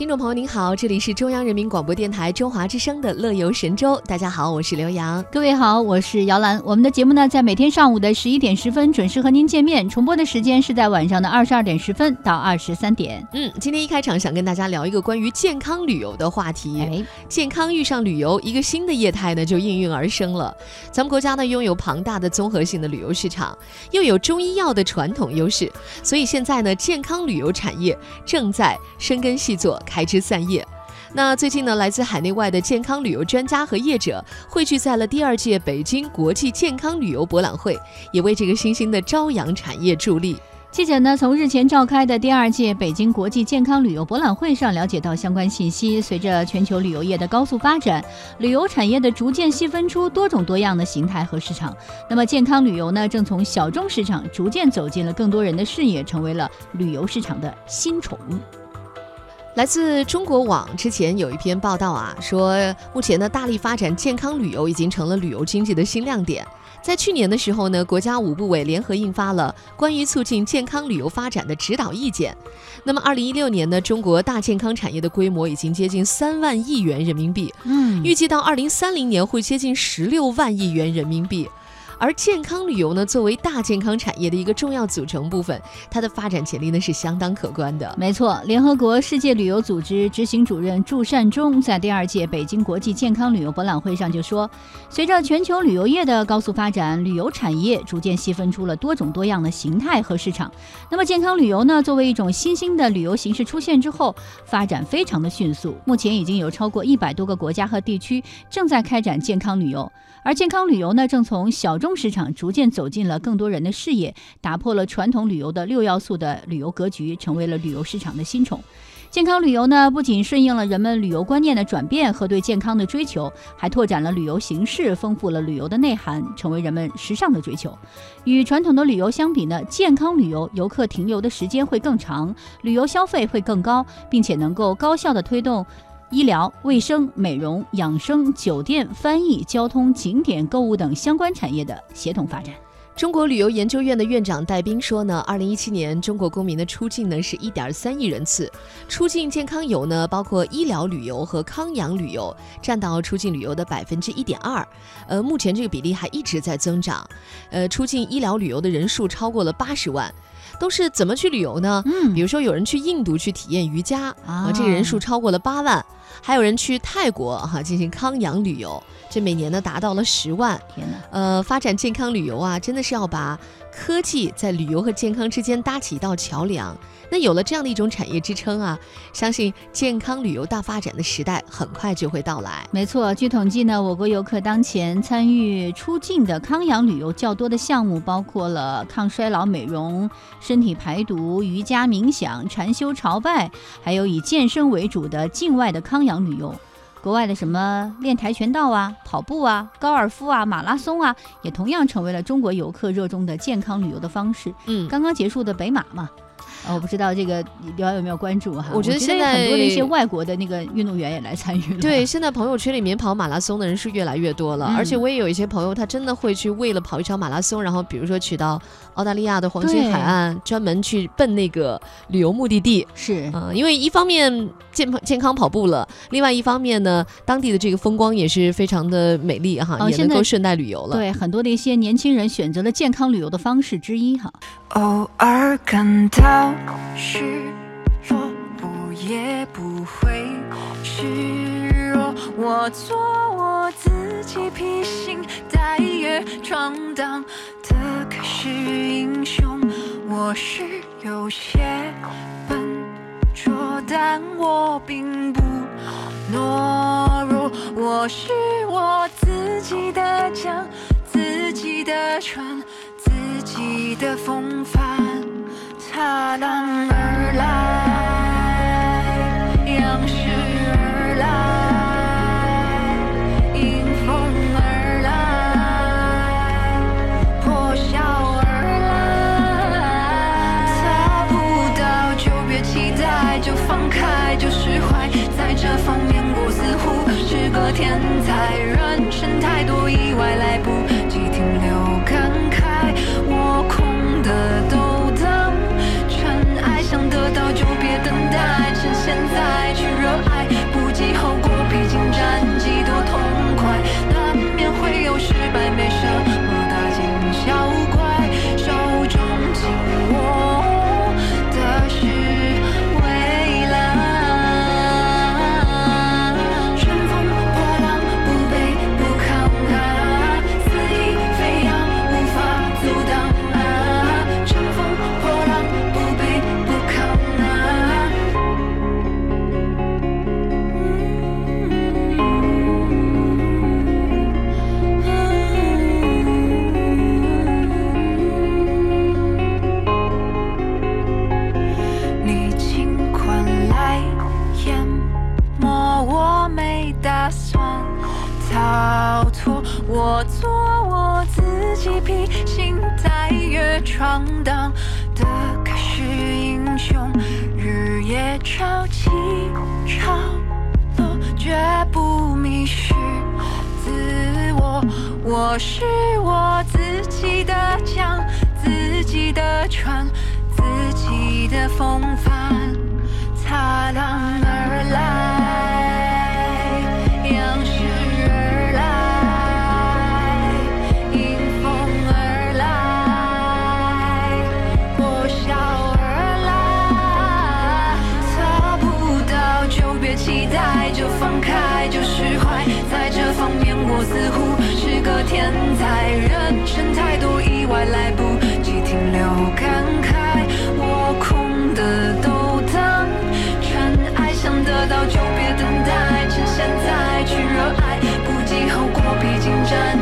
听众朋友您好，这里是中央人民广播电台中华之声的《乐游神州》，大家好，我是刘洋，各位好，我是姚兰。我们的节目呢，在每天上午的十一点十分准时和您见面，重播的时间是在晚上的二十二点十分到二十三点。嗯，今天一开场想跟大家聊一个关于健康旅游的话题。哎，健康遇上旅游，一个新的业态呢就应运而生了。咱们国家呢拥有庞大的综合性的旅游市场，又有中医药的传统优势，所以现在呢，健康旅游产业正在深耕细作，开枝散叶。那最近呢，来自海内外的健康旅游专家和业者汇聚在了第二届北京国际健康旅游博览会，也为这个新兴的朝阳产业助力。记者呢，从日前召开的第二届北京国际健康旅游博览会上了解到相关信息。随着全球旅游业的高速发展，旅游产业的逐渐细分出多种多样的形态和市场，那么健康旅游呢，正从小众市场逐渐走进了更多人的视野，成为了旅游市场的新宠。来自中国网之前有一篇报道啊，说目前呢大力发展健康旅游已经成了旅游经济的新亮点。在去年的时候呢，国家五部委联合印发了关于促进健康旅游发展的指导意见。那么，二零一六年呢，中国大健康产业的规模已经接近三万亿元人民币，嗯，预计到二零三零年会接近十六万亿元人民币。而健康旅游呢，作为大健康产业的一个重要组成部分，它的发展潜力呢是相当可观的。没错，联合国世界旅游组织执行主任祝善忠在第二届北京国际健康旅游博览会上就说，随着全球旅游业的高速发展，旅游产业逐渐细分出了多种多样的形态和市场。那么健康旅游呢，作为一种新兴的旅游形式出现之后，发展非常的迅速。目前已经有超过一百多个国家和地区正在开展健康旅游，而健康旅游呢，正从小众市场逐渐走进了更多人的视野，打破了传统旅游的六要素的旅游格局，成为了旅游市场的新宠。健康旅游呢，不仅顺应了人们旅游观念的转变和对健康的追求，还拓展了旅游形式，丰富了旅游的内涵，成为人们时尚的追求。与传统的旅游相比呢，健康旅游游客停留的时间会更长，旅游消费会更高，并且能够高效的推动。医疗卫生、美容、养生、酒店、翻译、交通、景点、购物等相关产业的协同发展。中国旅游研究院的院长戴斌说呢，二零一七年中国公民的出境呢是一点三亿人次，出境健康游呢包括医疗旅游和康养旅游，占到出境旅游的百分之一点二，呃，目前这个比例还一直在增长，呃，出境医疗旅游的人数超过了八十万。都是怎么去旅游呢？嗯，比如说有人去印度去体验瑜伽啊，这个人数超过了八万；还有人去泰国哈进行康养旅游，这每年呢达到了十万。天哪！呃，发展健康旅游啊，真的是要把科技在旅游和健康之间搭起一道桥梁。那有了这样的一种产业支撑啊，相信健康旅游大发展的时代很快就会到来。没错，据统计呢，我国游客当前参与出境的康养旅游较多的项目，包括了抗衰老、美容、身体排毒、瑜伽、冥想、禅修、朝拜，还有以健身为主的境外的康养旅游。国外的什么练跆拳道啊、跑步啊、高尔夫啊、马拉松啊，也同样成为了中国游客热衷的健康旅游的方式。嗯，刚刚结束的北马嘛。我不知道这个刘洋有没有关注哈？我觉得现在很多的一些外国的那个运动员也来参与了。对，现在朋友圈里面跑马拉松的人是越来越多了，而且我也有一些朋友，他真的会去为了跑一场马拉松，然后比如说去到澳大利亚的黄金海岸，专门去奔那个旅游目的地。是啊，因为一方面健健康跑步了，另外一方面呢，当地的这个风光也是非常的美丽哈，也能够顺带旅游了。对，很多的一些年轻人选择了健康旅游的方式之一哈。偶尔感到失落，不也不会示弱。我做我自己，披星戴月闯荡的盖世英雄。我是有些笨拙，但我并不懦弱。我是我自己的桨，自己的船。自己的风帆踏浪而来，扬世而来，迎风而来，破晓而来。擦不到就别期待，就放开，就释怀，在这方面我似乎是个天才。人生太多意外，来不我做我自己，披星戴月闯荡的盖世英雄，日夜潮起潮落，绝不迷失自我。我是我自己的桨，自己的船，自己的风帆，擦浪期待，就放开，就释怀。在这方面，我似乎是个天才。人生太多意外，来不及停留感慨。我空的都当尘埃，想得到就别等待，趁现在去热爱，不计后果，毕竟战